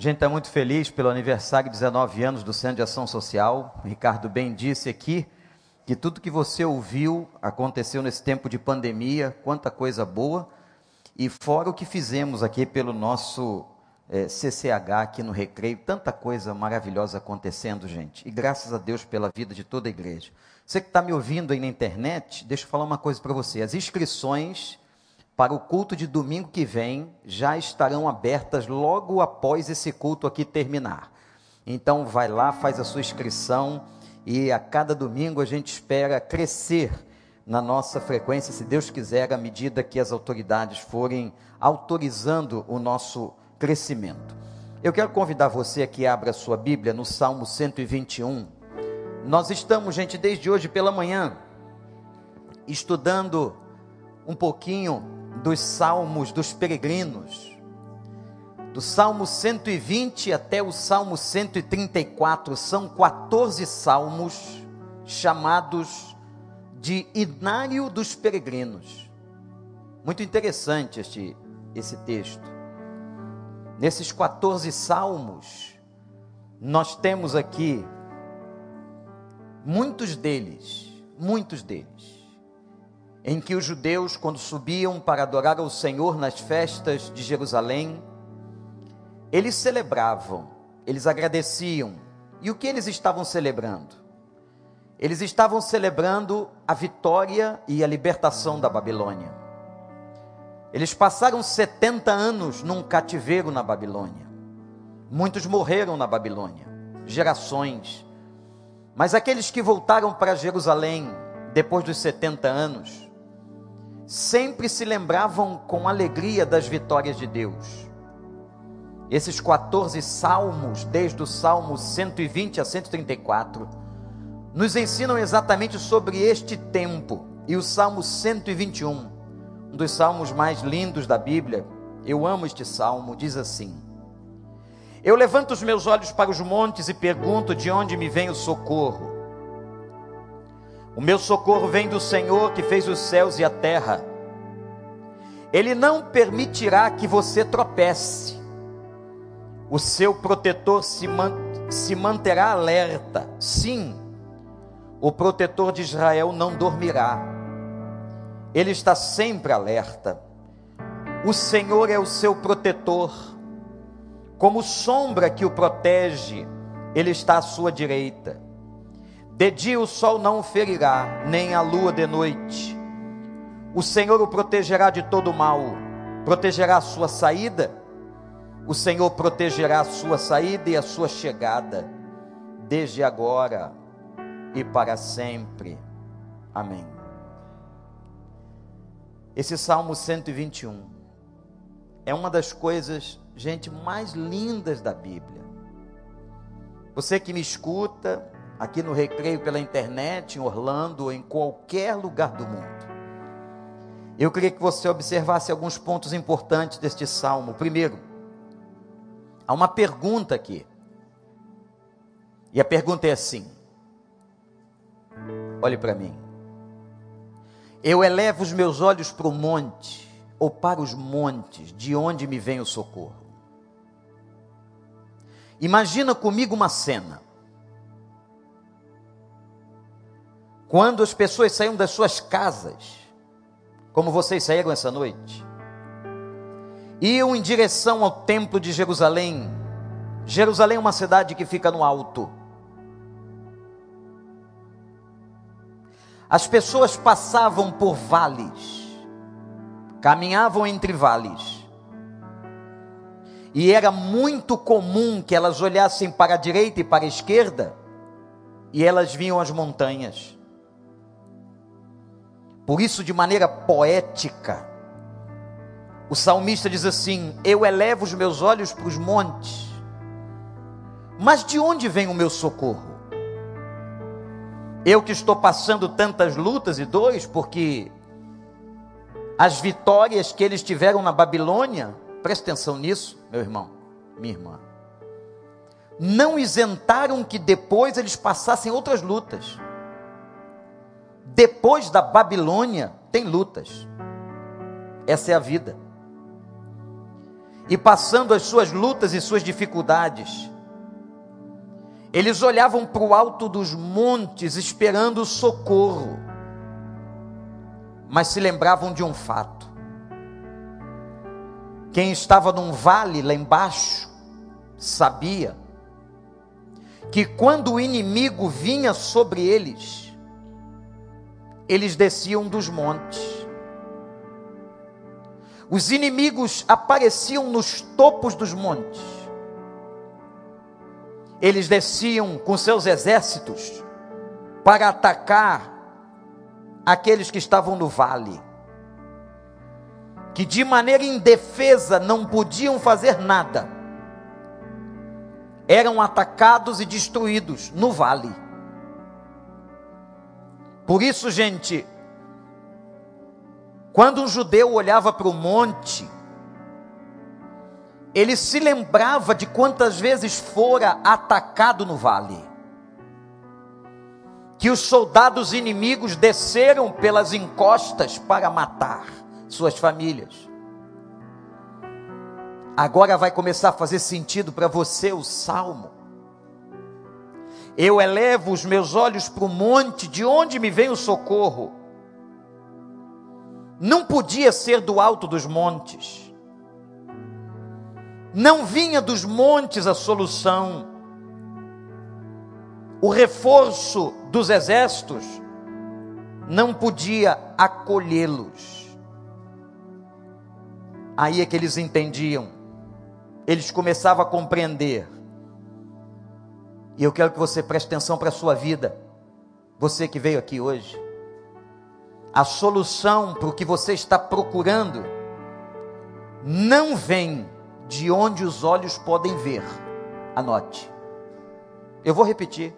Gente está muito feliz pelo aniversário de 19 anos do Centro de Ação Social. O Ricardo bem disse aqui que tudo que você ouviu aconteceu nesse tempo de pandemia, quanta coisa boa, e fora o que fizemos aqui pelo nosso é, CCH aqui no Recreio, tanta coisa maravilhosa acontecendo, gente. E graças a Deus pela vida de toda a igreja. Você que está me ouvindo aí na internet, deixa eu falar uma coisa para você. As inscrições para o culto de domingo que vem já estarão abertas logo após esse culto aqui terminar. Então vai lá, faz a sua inscrição e a cada domingo a gente espera crescer na nossa frequência, se Deus quiser, à medida que as autoridades forem autorizando o nosso crescimento. Eu quero convidar você que abra sua Bíblia no Salmo 121. Nós estamos, gente, desde hoje pela manhã, estudando um pouquinho dos salmos dos peregrinos do Salmo 120 até o Salmo 134, são 14 salmos chamados de Inário dos Peregrinos. Muito interessante este, esse texto. Nesses 14 salmos, nós temos aqui muitos deles, muitos deles, em que os judeus, quando subiam para adorar ao Senhor nas festas de Jerusalém, eles celebravam, eles agradeciam. E o que eles estavam celebrando? Eles estavam celebrando a vitória e a libertação da Babilônia. Eles passaram 70 anos num cativeiro na Babilônia. Muitos morreram na Babilônia, gerações. Mas aqueles que voltaram para Jerusalém depois dos 70 anos, sempre se lembravam com alegria das vitórias de Deus esses 14 salmos, desde o Salmo 120 a 134, nos ensinam exatamente sobre este tempo. E o Salmo 121, um dos salmos mais lindos da Bíblia, eu amo este salmo, diz assim: Eu levanto os meus olhos para os montes e pergunto de onde me vem o socorro. O meu socorro vem do Senhor que fez os céus e a terra. Ele não permitirá que você tropece o seu protetor se, man, se manterá alerta. Sim, o protetor de Israel não dormirá. Ele está sempre alerta. O Senhor é o seu protetor. Como sombra que o protege, ele está à sua direita. De dia o sol não o ferirá, nem a lua de noite. O Senhor o protegerá de todo mal, protegerá a sua saída o Senhor protegerá a sua saída e a sua chegada, desde agora e para sempre. Amém. Esse Salmo 121 é uma das coisas, gente, mais lindas da Bíblia. Você que me escuta aqui no Recreio pela internet, em Orlando em qualquer lugar do mundo, eu queria que você observasse alguns pontos importantes deste salmo. Primeiro, Há uma pergunta aqui. E a pergunta é assim: olhe para mim. Eu elevo os meus olhos para o monte, ou para os montes, de onde me vem o socorro. Imagina comigo uma cena. Quando as pessoas saíam das suas casas, como vocês saíram essa noite, iam em direção ao templo de Jerusalém. Jerusalém é uma cidade que fica no alto. As pessoas passavam por vales, caminhavam entre vales. E era muito comum que elas olhassem para a direita e para a esquerda, e elas viam as montanhas. Por isso, de maneira poética, o salmista diz assim: Eu elevo os meus olhos para os montes, mas de onde vem o meu socorro? Eu que estou passando tantas lutas e dores, porque as vitórias que eles tiveram na Babilônia, presta atenção nisso, meu irmão, minha irmã, não isentaram que depois eles passassem outras lutas. Depois da Babilônia, tem lutas. Essa é a vida. e passando as suas lutas e suas dificuldades, eles olhavam para o alto dos montes esperando socorro, mas se lembravam de um fato: quem estava num vale lá embaixo sabia que quando o inimigo vinha sobre eles, eles desciam dos montes. Os inimigos apareciam nos topos dos montes. Eles desciam com seus exércitos para atacar aqueles que estavam no vale, que de maneira indefesa não podiam fazer nada eram atacados e destruídos no vale. Por isso, gente, quando um judeu olhava para o monte, ele se lembrava de quantas vezes fora atacado no vale. Que os soldados inimigos desceram pelas encostas para matar suas famílias. Agora vai começar a fazer sentido para você o salmo. Eu elevo os meus olhos para o monte, de onde me vem o socorro? Não podia ser do alto dos montes. Não vinha dos montes a solução. O reforço dos exércitos não podia acolhê-los. Aí é que eles entendiam eles começavam a compreender. E eu quero que você preste atenção para a sua vida, você que veio aqui hoje. A solução para o que você está procurando não vem de onde os olhos podem ver. Anote. Eu vou repetir.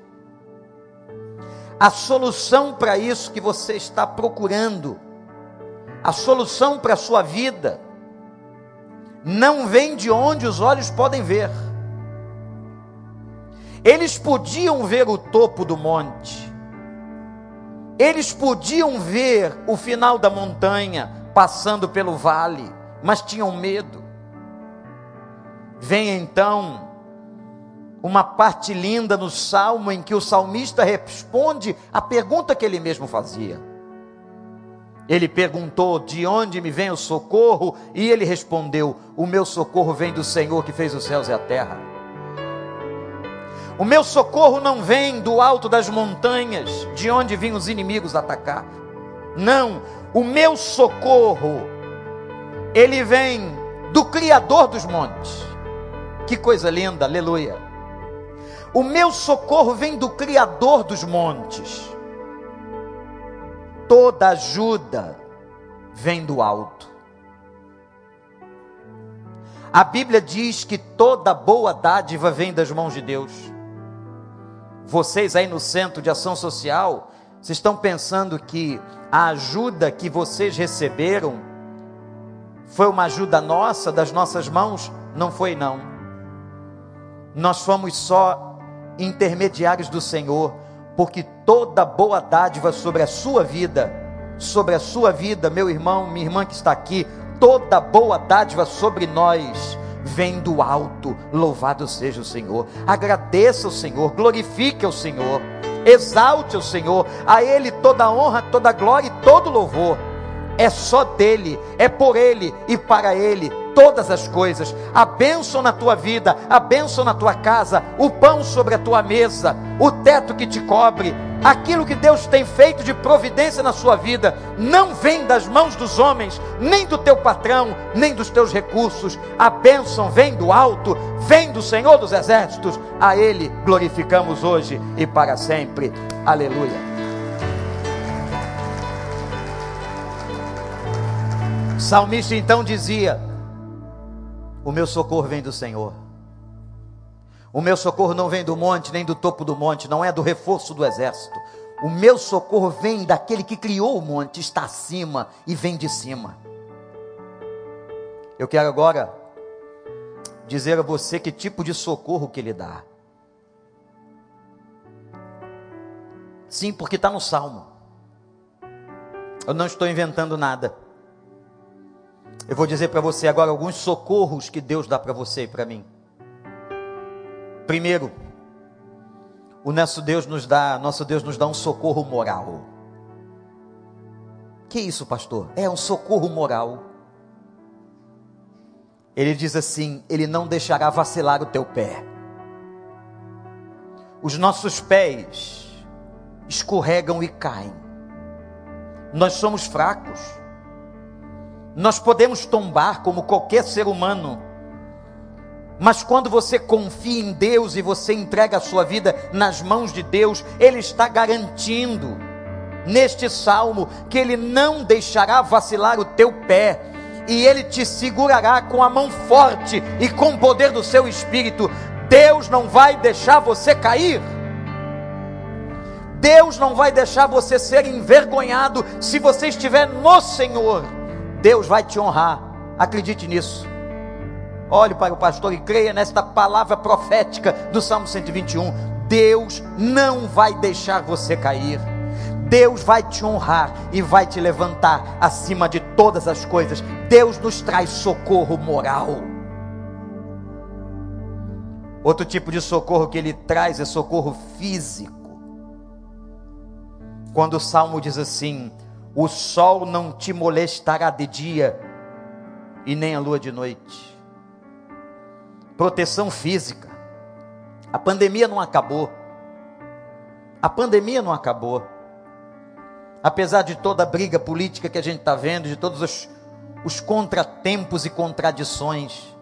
A solução para isso que você está procurando, a solução para a sua vida, não vem de onde os olhos podem ver. Eles podiam ver o topo do monte, eles podiam ver o final da montanha passando pelo vale, mas tinham medo. Vem então uma parte linda no salmo em que o salmista responde a pergunta que ele mesmo fazia. Ele perguntou: De onde me vem o socorro? E ele respondeu: O meu socorro vem do Senhor que fez os céus e a terra. O meu socorro não vem do alto das montanhas, de onde vinham os inimigos atacar. Não, o meu socorro, ele vem do Criador dos montes. Que coisa linda, aleluia. O meu socorro vem do Criador dos montes toda ajuda vem do alto. A Bíblia diz que toda boa dádiva vem das mãos de Deus. Vocês aí no centro de ação social, vocês estão pensando que a ajuda que vocês receberam foi uma ajuda nossa, das nossas mãos? Não foi, não. Nós fomos só intermediários do Senhor porque toda boa dádiva sobre a sua vida, sobre a sua vida, meu irmão, minha irmã que está aqui, toda boa dádiva sobre nós vem do alto. Louvado seja o Senhor. Agradeça o Senhor, glorifique o Senhor, exalte o Senhor, a Ele toda honra, toda glória e todo louvor. É só dele, é por ele e para ele todas as coisas, a bênção na tua vida, a bênção na tua casa, o pão sobre a tua mesa, o teto que te cobre, aquilo que Deus tem feito de providência na sua vida, não vem das mãos dos homens, nem do teu patrão, nem dos teus recursos, a bênção vem do alto, vem do Senhor dos exércitos, a Ele glorificamos hoje e para sempre. Aleluia. salmista então dizia: o meu socorro vem do Senhor. O meu socorro não vem do monte, nem do topo do monte, não é do reforço do exército. O meu socorro vem daquele que criou o monte, está acima e vem de cima. Eu quero agora dizer a você que tipo de socorro que ele dá. Sim, porque está no Salmo. Eu não estou inventando nada. Eu vou dizer para você agora alguns socorros que Deus dá para você e para mim. Primeiro, o nosso Deus nos dá, nosso Deus nos dá um socorro moral. Que isso, pastor? É um socorro moral. Ele diz assim: Ele não deixará vacilar o teu pé. Os nossos pés escorregam e caem. Nós somos fracos. Nós podemos tombar como qualquer ser humano. Mas quando você confia em Deus e você entrega a sua vida nas mãos de Deus, Ele está garantindo neste salmo que Ele não deixará vacilar o teu pé e Ele te segurará com a mão forte e com o poder do seu espírito. Deus não vai deixar você cair. Deus não vai deixar você ser envergonhado se você estiver no Senhor. Deus vai te honrar. Acredite nisso. Olhe para o pastor e creia nesta palavra profética do Salmo 121. Deus não vai deixar você cair. Deus vai te honrar e vai te levantar acima de todas as coisas. Deus nos traz socorro moral. Outro tipo de socorro que ele traz é socorro físico. Quando o salmo diz assim: O sol não te molestará de dia, e nem a lua de noite proteção física. A pandemia não acabou. A pandemia não acabou. Apesar de toda a briga política que a gente está vendo, de todos os, os contratempos e contradições,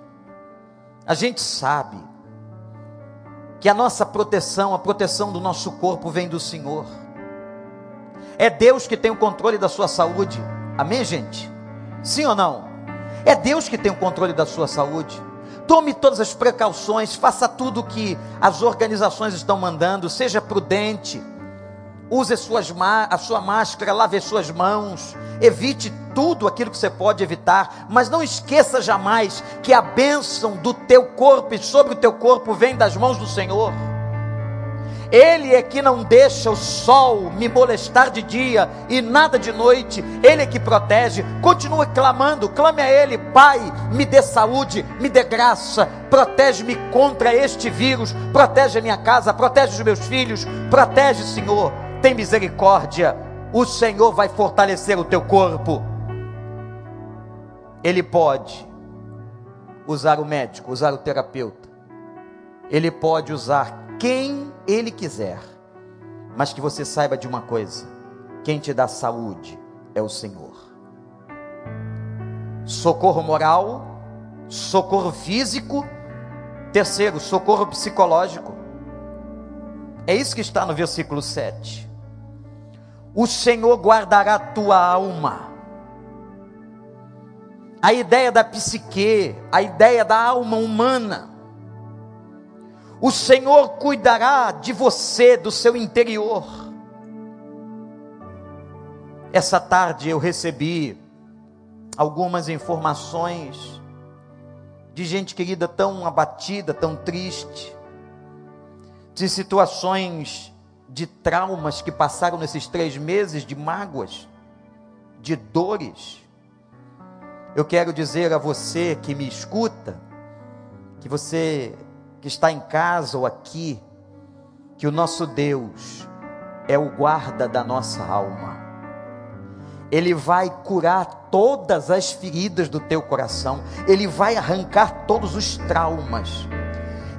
a gente sabe que a nossa proteção, a proteção do nosso corpo vem do Senhor. É Deus que tem o controle da sua saúde. Amém, gente? Sim ou não? É Deus que tem o controle da sua saúde. Tome todas as precauções, faça tudo o que as organizações estão mandando, seja prudente. Use suas, a sua máscara, lave as suas mãos, evite tudo aquilo que você pode evitar, mas não esqueça jamais que a bênção do teu corpo e sobre o teu corpo vem das mãos do Senhor. Ele é que não deixa o sol me molestar de dia e nada de noite. Ele é que protege. Continue clamando, clame a Ele, Pai, me dê saúde, me dê graça, protege-me contra este vírus, protege a minha casa, protege os meus filhos, protege, Senhor. Tem misericórdia. O Senhor vai fortalecer o teu corpo. Ele pode usar o médico, usar o terapeuta. Ele pode usar quem Ele quiser. Mas que você saiba de uma coisa: quem te dá saúde é o Senhor. Socorro moral, socorro físico, terceiro, socorro psicológico. É isso que está no versículo 7. O Senhor guardará tua alma. A ideia da psique, a ideia da alma humana, o Senhor cuidará de você, do seu interior. Essa tarde eu recebi algumas informações de gente querida tão abatida, tão triste, de situações de traumas que passaram nesses três meses, de mágoas, de dores. Eu quero dizer a você que me escuta, que você que está em casa ou aqui, que o nosso Deus é o guarda da nossa alma. Ele vai curar todas as feridas do teu coração, ele vai arrancar todos os traumas.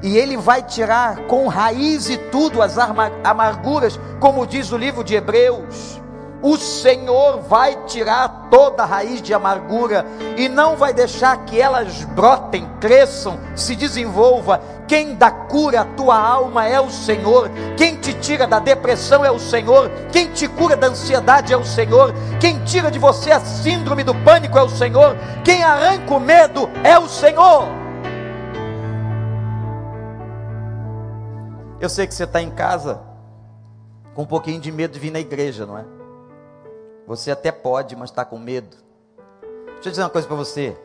E ele vai tirar com raiz e tudo as amarguras, como diz o livro de Hebreus o Senhor vai tirar toda a raiz de amargura e não vai deixar que elas brotem, cresçam, se desenvolva. Quem dá cura à tua alma é o Senhor. Quem te tira da depressão é o Senhor. Quem te cura da ansiedade é o Senhor. Quem tira de você a síndrome do pânico é o Senhor. Quem arranca o medo é o Senhor. Eu sei que você está em casa com um pouquinho de medo de vir na igreja, não é? Você até pode, mas está com medo. Deixa eu dizer uma coisa para você.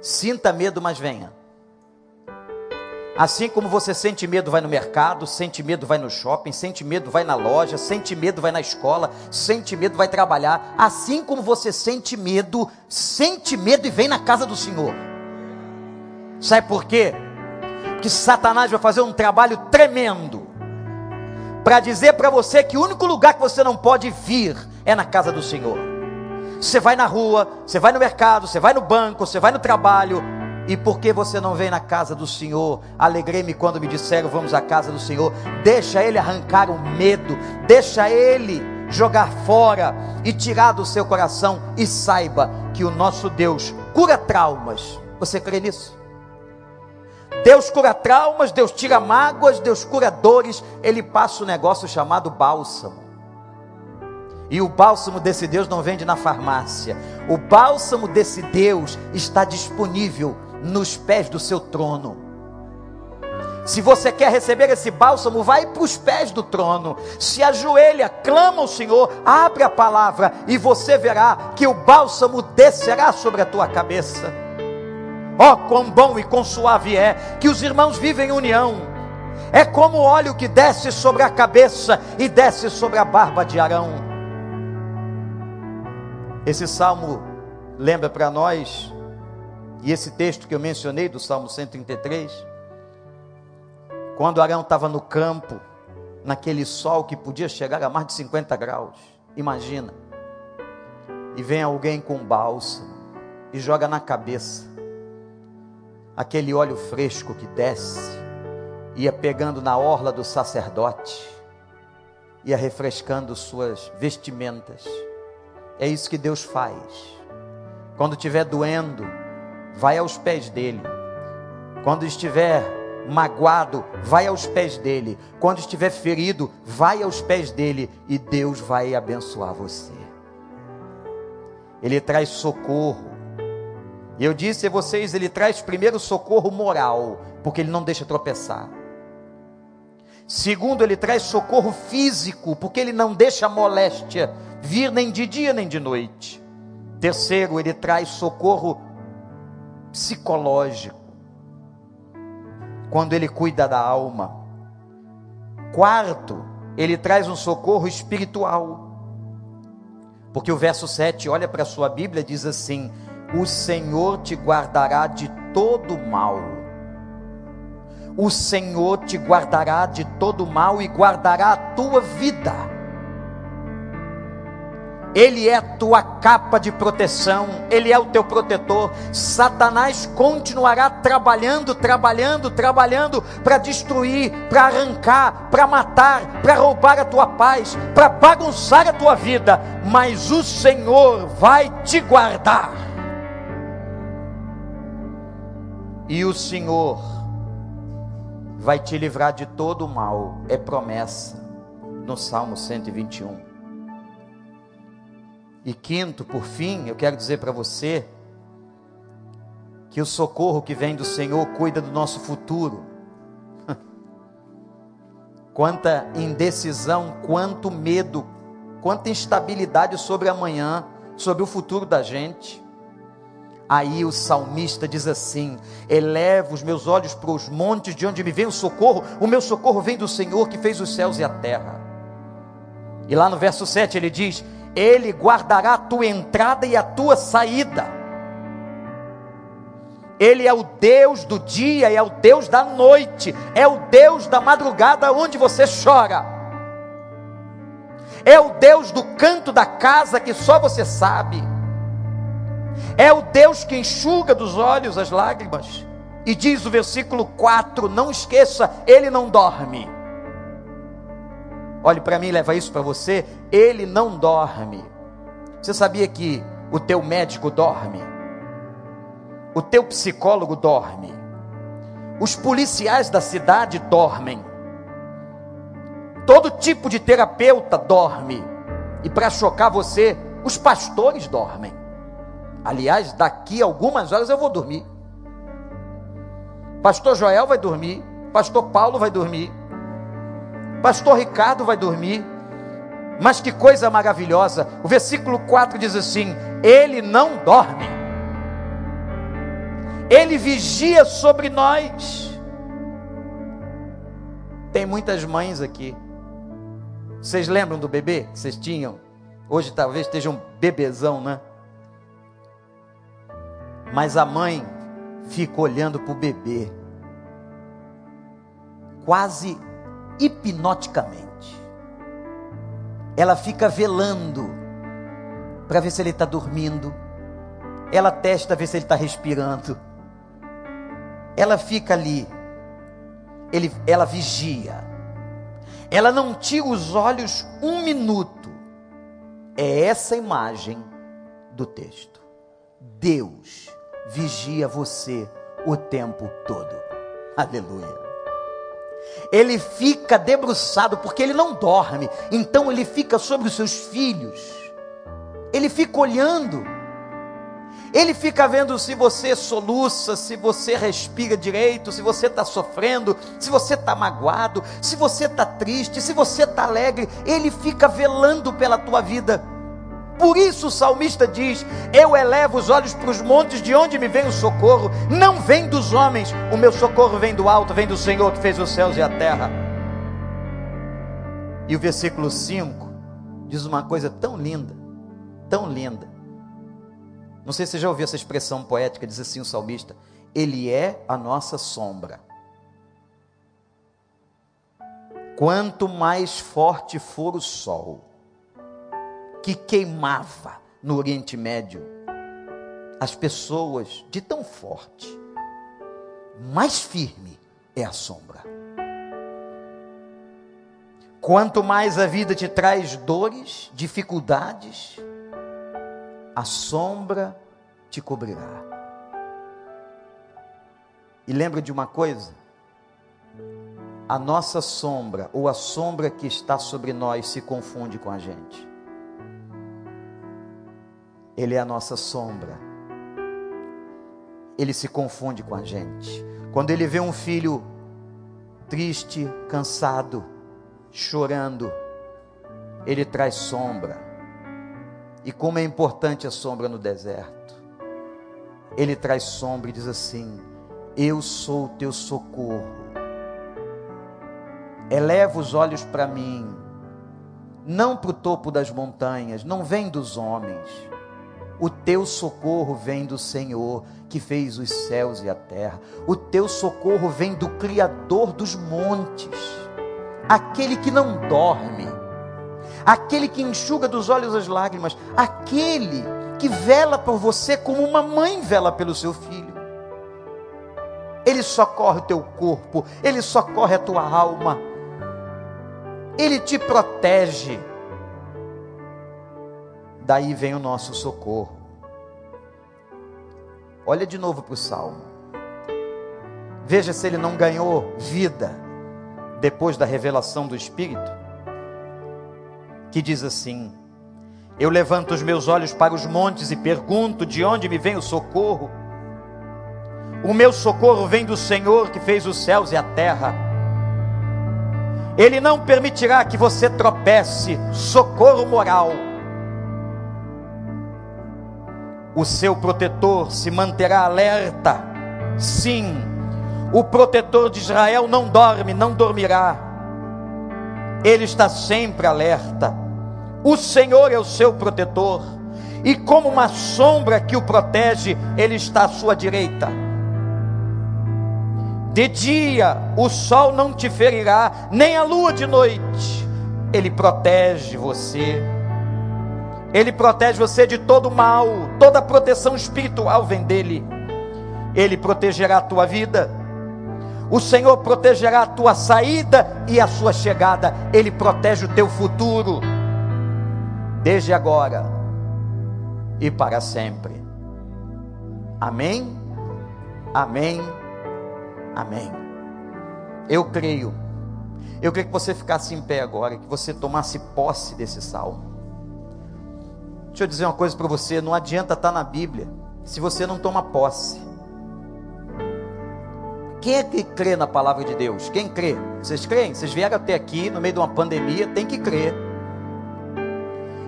Sinta medo, mas venha. Assim como você sente medo, vai no mercado, sente medo, vai no shopping, sente medo, vai na loja, sente medo, vai na escola, sente medo, vai trabalhar. Assim como você sente medo, sente medo e vem na casa do Senhor. Sabe por quê? Porque Satanás vai fazer um trabalho tremendo para dizer para você que o único lugar que você não pode vir é na casa do Senhor. Você vai na rua, você vai no mercado, você vai no banco, você vai no trabalho, e por que você não vem na casa do Senhor? Alegrei-me quando me disseram vamos à casa do Senhor. Deixa Ele arrancar o medo, deixa Ele jogar fora e tirar do seu coração. E saiba que o nosso Deus cura traumas. Você crê nisso? Deus cura traumas, Deus tira mágoas, Deus cura dores. Ele passa um negócio chamado bálsamo. E o bálsamo desse Deus não vende na farmácia. O bálsamo desse Deus está disponível nos pés do seu trono. Se você quer receber esse bálsamo, vai para os pés do trono, se ajoelha, clama ao Senhor, abre a palavra e você verá que o bálsamo descerá sobre a tua cabeça. Ó, oh, quão bom e quão suave é que os irmãos vivem em união. É como o óleo que desce sobre a cabeça e desce sobre a barba de Arão. Esse salmo lembra para nós e esse texto que eu mencionei do Salmo 133, quando Arão estava no campo, naquele sol que podia chegar a mais de 50 graus, imagina, e vem alguém com bálsamo e joga na cabeça aquele óleo fresco que desce, ia pegando na orla do sacerdote, ia refrescando suas vestimentas. É isso que Deus faz. Quando estiver doendo, vai aos pés dele. Quando estiver magoado, vai aos pés dele. Quando estiver ferido, vai aos pés dele e Deus vai abençoar você. Ele traz socorro. Eu disse a vocês, ele traz primeiro socorro moral, porque ele não deixa tropeçar. Segundo, ele traz socorro físico, porque ele não deixa moléstia vir nem de dia nem de noite. Terceiro, ele traz socorro psicológico, quando ele cuida da alma. Quarto, ele traz um socorro espiritual. Porque o verso 7, olha para a sua Bíblia, diz assim: O Senhor te guardará de todo mal. O Senhor te guardará de todo mal e guardará a tua vida. Ele é a tua capa de proteção, Ele é o teu protetor. Satanás continuará trabalhando, trabalhando, trabalhando para destruir, para arrancar, para matar, para roubar a tua paz, para bagunçar a tua vida, mas o Senhor vai te guardar. E o Senhor vai te livrar de todo o mal, é promessa no Salmo 121. E quinto, por fim, eu quero dizer para você que o socorro que vem do Senhor cuida do nosso futuro. Quanta indecisão, quanto medo, quanta instabilidade sobre amanhã, sobre o futuro da gente. Aí o salmista diz assim: Elevo os meus olhos para os montes de onde me vem o socorro, o meu socorro vem do Senhor que fez os céus e a terra. E lá no verso 7 ele diz: ele guardará a tua entrada e a tua saída. Ele é o Deus do dia, é o Deus da noite, é o Deus da madrugada onde você chora. É o Deus do canto da casa que só você sabe. É o Deus que enxuga dos olhos as lágrimas. E diz o versículo 4: Não esqueça, ele não dorme. Olhe para mim, leva isso para você. Ele não dorme. Você sabia que o teu médico dorme? O teu psicólogo dorme. Os policiais da cidade dormem. Todo tipo de terapeuta dorme. E para chocar você, os pastores dormem. Aliás, daqui algumas horas eu vou dormir. Pastor Joel vai dormir. Pastor Paulo vai dormir. Pastor Ricardo vai dormir. Mas que coisa maravilhosa. O versículo 4 diz assim: Ele não dorme. Ele vigia sobre nós. Tem muitas mães aqui. Vocês lembram do bebê que vocês tinham? Hoje talvez esteja um bebezão, né? Mas a mãe fica olhando para o bebê, quase hipnoticamente. Ela fica velando para ver se ele está dormindo. Ela testa ver se ele está respirando. Ela fica ali. Ele, ela vigia. Ela não tira os olhos um minuto. É essa imagem do texto. Deus vigia você o tempo todo. Aleluia. Ele fica debruçado porque ele não dorme, então ele fica sobre os seus filhos. Ele fica olhando. Ele fica vendo se você soluça, se você respira direito, se você está sofrendo, se você está magoado, se você está triste, se você está alegre. Ele fica velando pela tua vida. Por isso o salmista diz: Eu elevo os olhos para os montes, de onde me vem o socorro? Não vem dos homens, o meu socorro vem do alto, vem do Senhor que fez os céus e a terra. E o versículo 5 diz uma coisa tão linda, tão linda. Não sei se você já ouviu essa expressão poética, diz assim o salmista: Ele é a nossa sombra. Quanto mais forte for o sol, que queimava no Oriente Médio as pessoas de tão forte, mais firme é a sombra. Quanto mais a vida te traz dores, dificuldades, a sombra te cobrirá. E lembra de uma coisa? A nossa sombra, ou a sombra que está sobre nós, se confunde com a gente. Ele é a nossa sombra. Ele se confunde com a gente. Quando ele vê um filho triste, cansado, chorando, ele traz sombra. E como é importante a sombra no deserto. Ele traz sombra e diz assim: Eu sou o teu socorro. Eleva os olhos para mim, não para o topo das montanhas, não vem dos homens o teu socorro vem do Senhor, que fez os céus e a terra. O teu socorro vem do Criador dos montes, aquele que não dorme, aquele que enxuga dos olhos as lágrimas, aquele que vela por você como uma mãe vela pelo seu filho. Ele socorre o teu corpo, ele socorre a tua alma, ele te protege daí vem o nosso socorro. Olha de novo para o salmo. Veja se ele não ganhou vida depois da revelação do Espírito. Que diz assim: Eu levanto os meus olhos para os montes e pergunto: de onde me vem o socorro? O meu socorro vem do Senhor que fez os céus e a terra. Ele não permitirá que você tropece, socorro moral o seu protetor se manterá alerta. Sim, o protetor de Israel não dorme, não dormirá. Ele está sempre alerta. O Senhor é o seu protetor, e como uma sombra que o protege, ele está à sua direita. De dia o sol não te ferirá, nem a lua de noite. Ele protege você ele protege você de todo mal, toda proteção espiritual vem dele. Ele protegerá a tua vida. O Senhor protegerá a tua saída e a sua chegada. Ele protege o teu futuro, desde agora e para sempre. Amém? Amém? Amém. Eu creio. Eu creio que você ficasse em pé agora, que você tomasse posse desse salmo. Deixa eu dizer uma coisa para você: não adianta estar tá na Bíblia se você não toma posse. Quem é que crê na palavra de Deus? Quem crê? Vocês creem? Vocês vieram até aqui no meio de uma pandemia, tem que crer.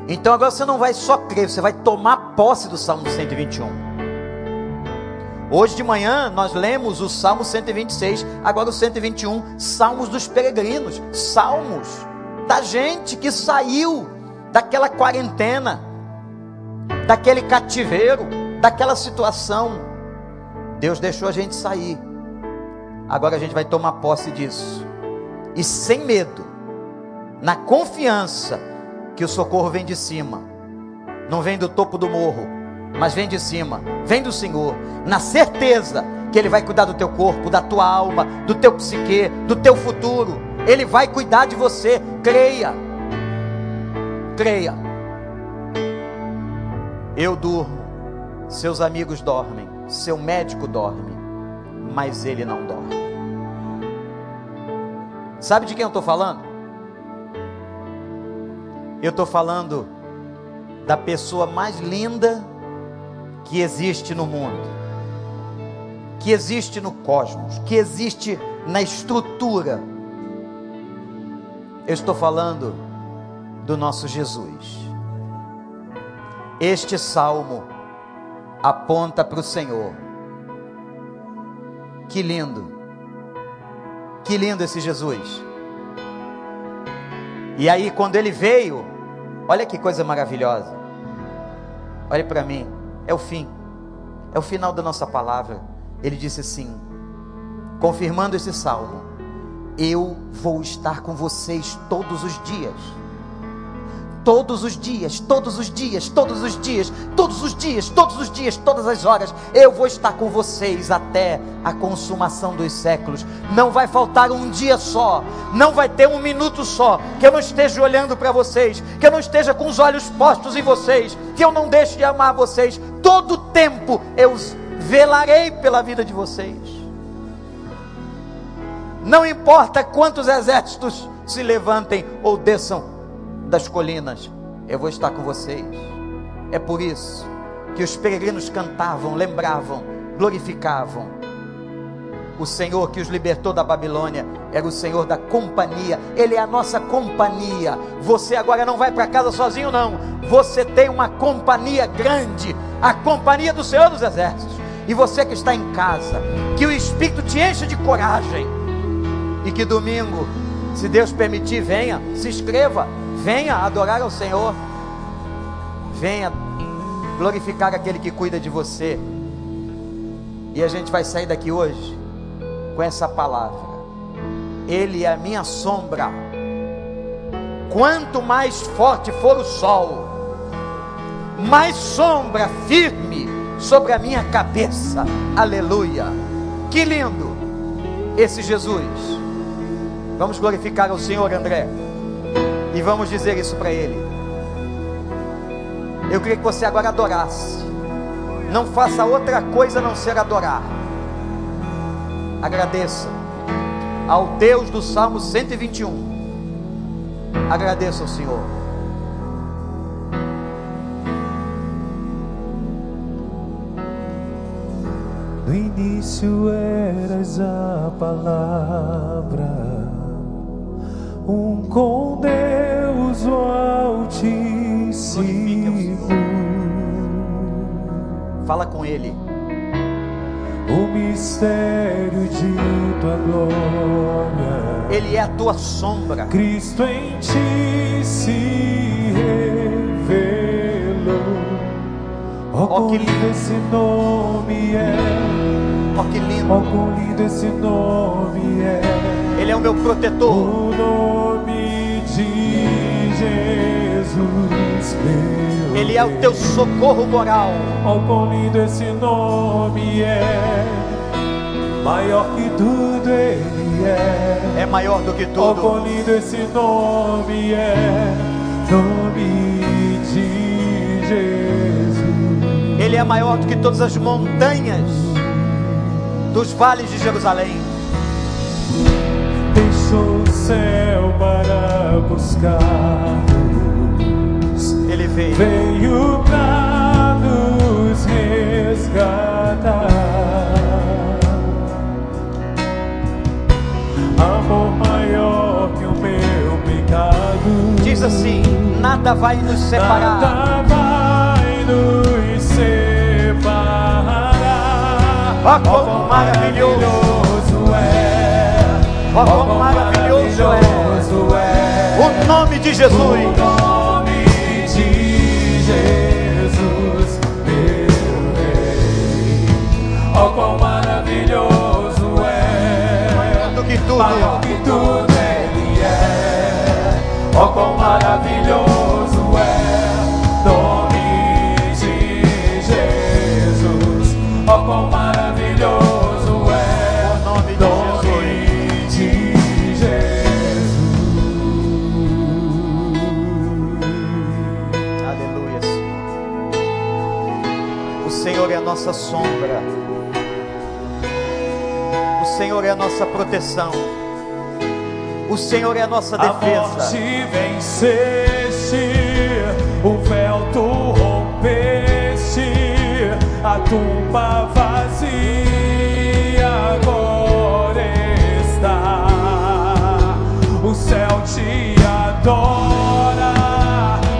Então agora você não vai só crer, você vai tomar posse do Salmo 121. Hoje de manhã nós lemos o Salmo 126, agora o 121, Salmos dos peregrinos, salmos da gente que saiu daquela quarentena, daquele cativeiro, daquela situação. Deus deixou a gente sair. Agora a gente vai tomar posse disso. E sem medo, na confiança que o socorro vem de cima. Não vem do topo do morro, mas vem de cima, vem do Senhor, na certeza que Ele vai cuidar do teu corpo, da tua alma, do teu psique, do teu futuro. Ele vai cuidar de você. Creia. Creia. Eu durmo, seus amigos dormem, seu médico dorme, mas ele não dorme. Sabe de quem eu estou falando? Eu estou falando da pessoa mais linda que existe no mundo, que existe no cosmos, que existe na estrutura. Eu estou falando do nosso Jesus. Este salmo aponta para o Senhor. Que lindo, que lindo esse Jesus. E aí, quando ele veio, olha que coisa maravilhosa. Olhe para mim, é o fim, é o final da nossa palavra. Ele disse assim, confirmando esse salmo: Eu vou estar com vocês todos os dias todos os dias, todos os dias, todos os dias, todos os dias, todos os dias, todas as horas, eu vou estar com vocês até a consumação dos séculos. Não vai faltar um dia só, não vai ter um minuto só que eu não esteja olhando para vocês, que eu não esteja com os olhos postos em vocês, que eu não deixe de amar vocês. Todo tempo eu velarei pela vida de vocês. Não importa quantos exércitos se levantem ou desçam das colinas, eu vou estar com vocês. É por isso que os peregrinos cantavam, lembravam, glorificavam. O Senhor que os libertou da Babilônia era o Senhor da companhia, Ele é a nossa companhia. Você agora não vai para casa sozinho, não. Você tem uma companhia grande, a companhia do Senhor dos Exércitos. E você que está em casa, que o Espírito te encha de coragem. E que domingo, se Deus permitir, venha, se inscreva Venha adorar ao Senhor. Venha glorificar aquele que cuida de você. E a gente vai sair daqui hoje com essa palavra. Ele é a minha sombra. Quanto mais forte for o sol, mais sombra firme sobre a minha cabeça. Aleluia. Que lindo esse Jesus. Vamos glorificar ao Senhor, André. E vamos dizer isso para Ele. Eu queria que você agora adorasse. Não faça outra coisa a não ser adorar. Agradeça ao Deus do Salmo 121. Agradeça ao Senhor. No início eras a palavra um com Deus o Altíssimo. Fala com Ele. O mistério de tua glória. Ele é a tua sombra. Cristo em ti se revelou. Oh, oh que lindo esse nome é. Oh, que lindo. Oh, quão lindo esse nome é. Ele é o meu protetor. O nome de Jesus, meu Ele é o teu socorro moral. Oh, quão lindo esse nome é. Maior que tudo ele é. É maior do que Oh, tudo. quão lindo esse nome é. Nome de Jesus. Ele é maior do que todas as montanhas dos vales de Jerusalém. O céu para buscar-nos. Ele veio. Veio para nos resgatar. Amor maior que o meu pecado. Diz assim: nada vai nos separar. Nada vai nos separar Ó quão maravilhoso é. Ó quão maravilhoso. O nome de Jesus. O nome de Jesus, meu rei. Ó quão maravilhoso é. Maior do que tudo. Maior que tudo nossa proteção. O Senhor é a nossa A defesa. morte venceste, o véu tu rompeste, a tumba vazia agora está. O céu te adora,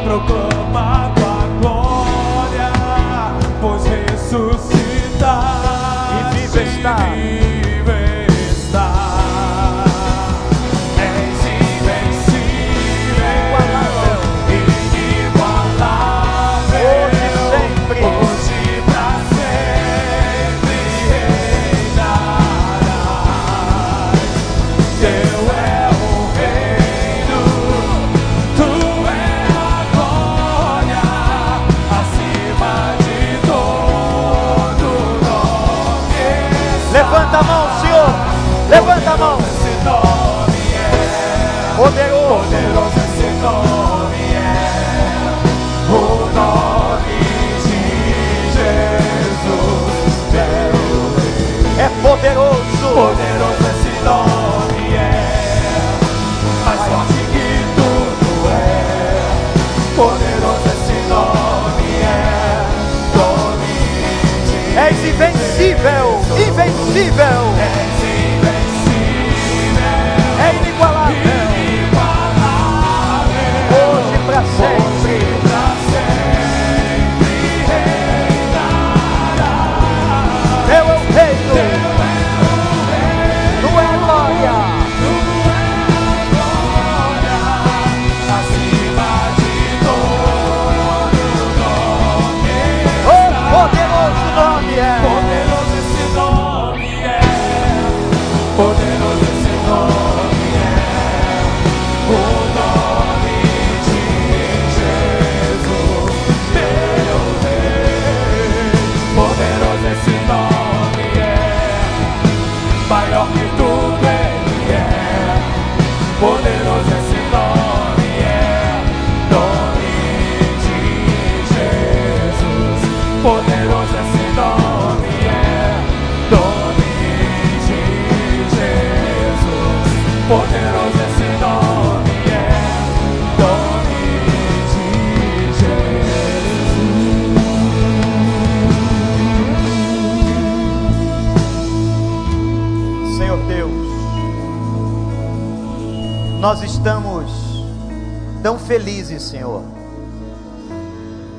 proclama tua glória, pois ressuscitar E vivo está.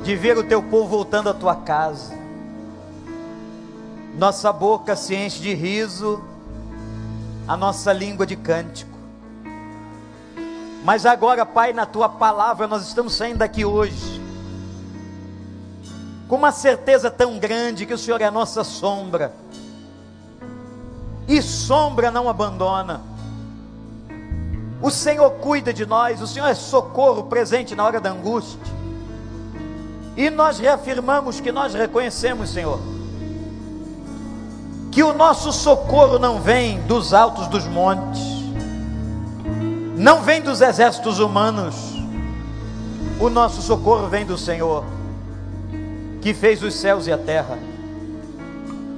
De ver o teu povo voltando à tua casa. Nossa boca se enche de riso, a nossa língua de cântico. Mas agora, Pai, na tua palavra, nós estamos saindo daqui hoje com uma certeza tão grande que o Senhor é a nossa sombra e sombra não abandona. O Senhor cuida de nós, o Senhor é socorro presente na hora da angústia. E nós reafirmamos que nós reconhecemos, Senhor, que o nosso socorro não vem dos altos dos montes, não vem dos exércitos humanos, o nosso socorro vem do Senhor, que fez os céus e a terra.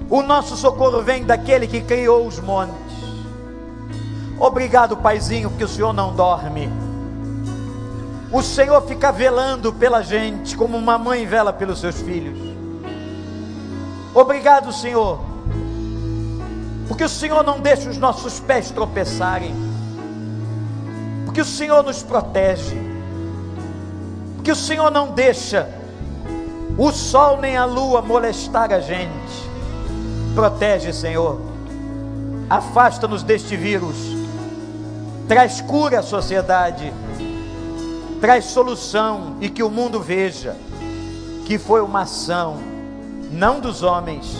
O nosso socorro vem daquele que criou os montes. Obrigado, Paizinho, porque o Senhor não dorme. O Senhor fica velando pela gente, como uma mãe vela pelos seus filhos. Obrigado, Senhor, porque o Senhor não deixa os nossos pés tropeçarem, porque o Senhor nos protege, porque o Senhor não deixa o sol nem a lua molestar a gente Protege, Senhor. Afasta-nos deste vírus. Traz cura à sociedade. Traz solução e que o mundo veja que foi uma ação não dos homens,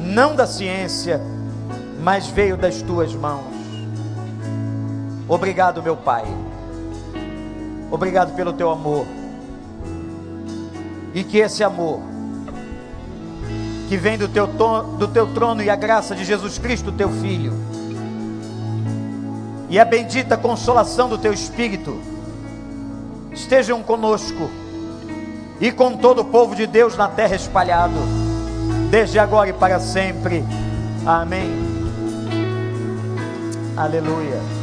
não da ciência, mas veio das tuas mãos. Obrigado, meu Pai. Obrigado pelo teu amor. E que esse amor, que vem do teu, do teu trono e a graça de Jesus Cristo, teu Filho, e a bendita consolação do teu Espírito, estejam conosco e com todo o povo de Deus na terra espalhado, desde agora e para sempre. Amém. Aleluia.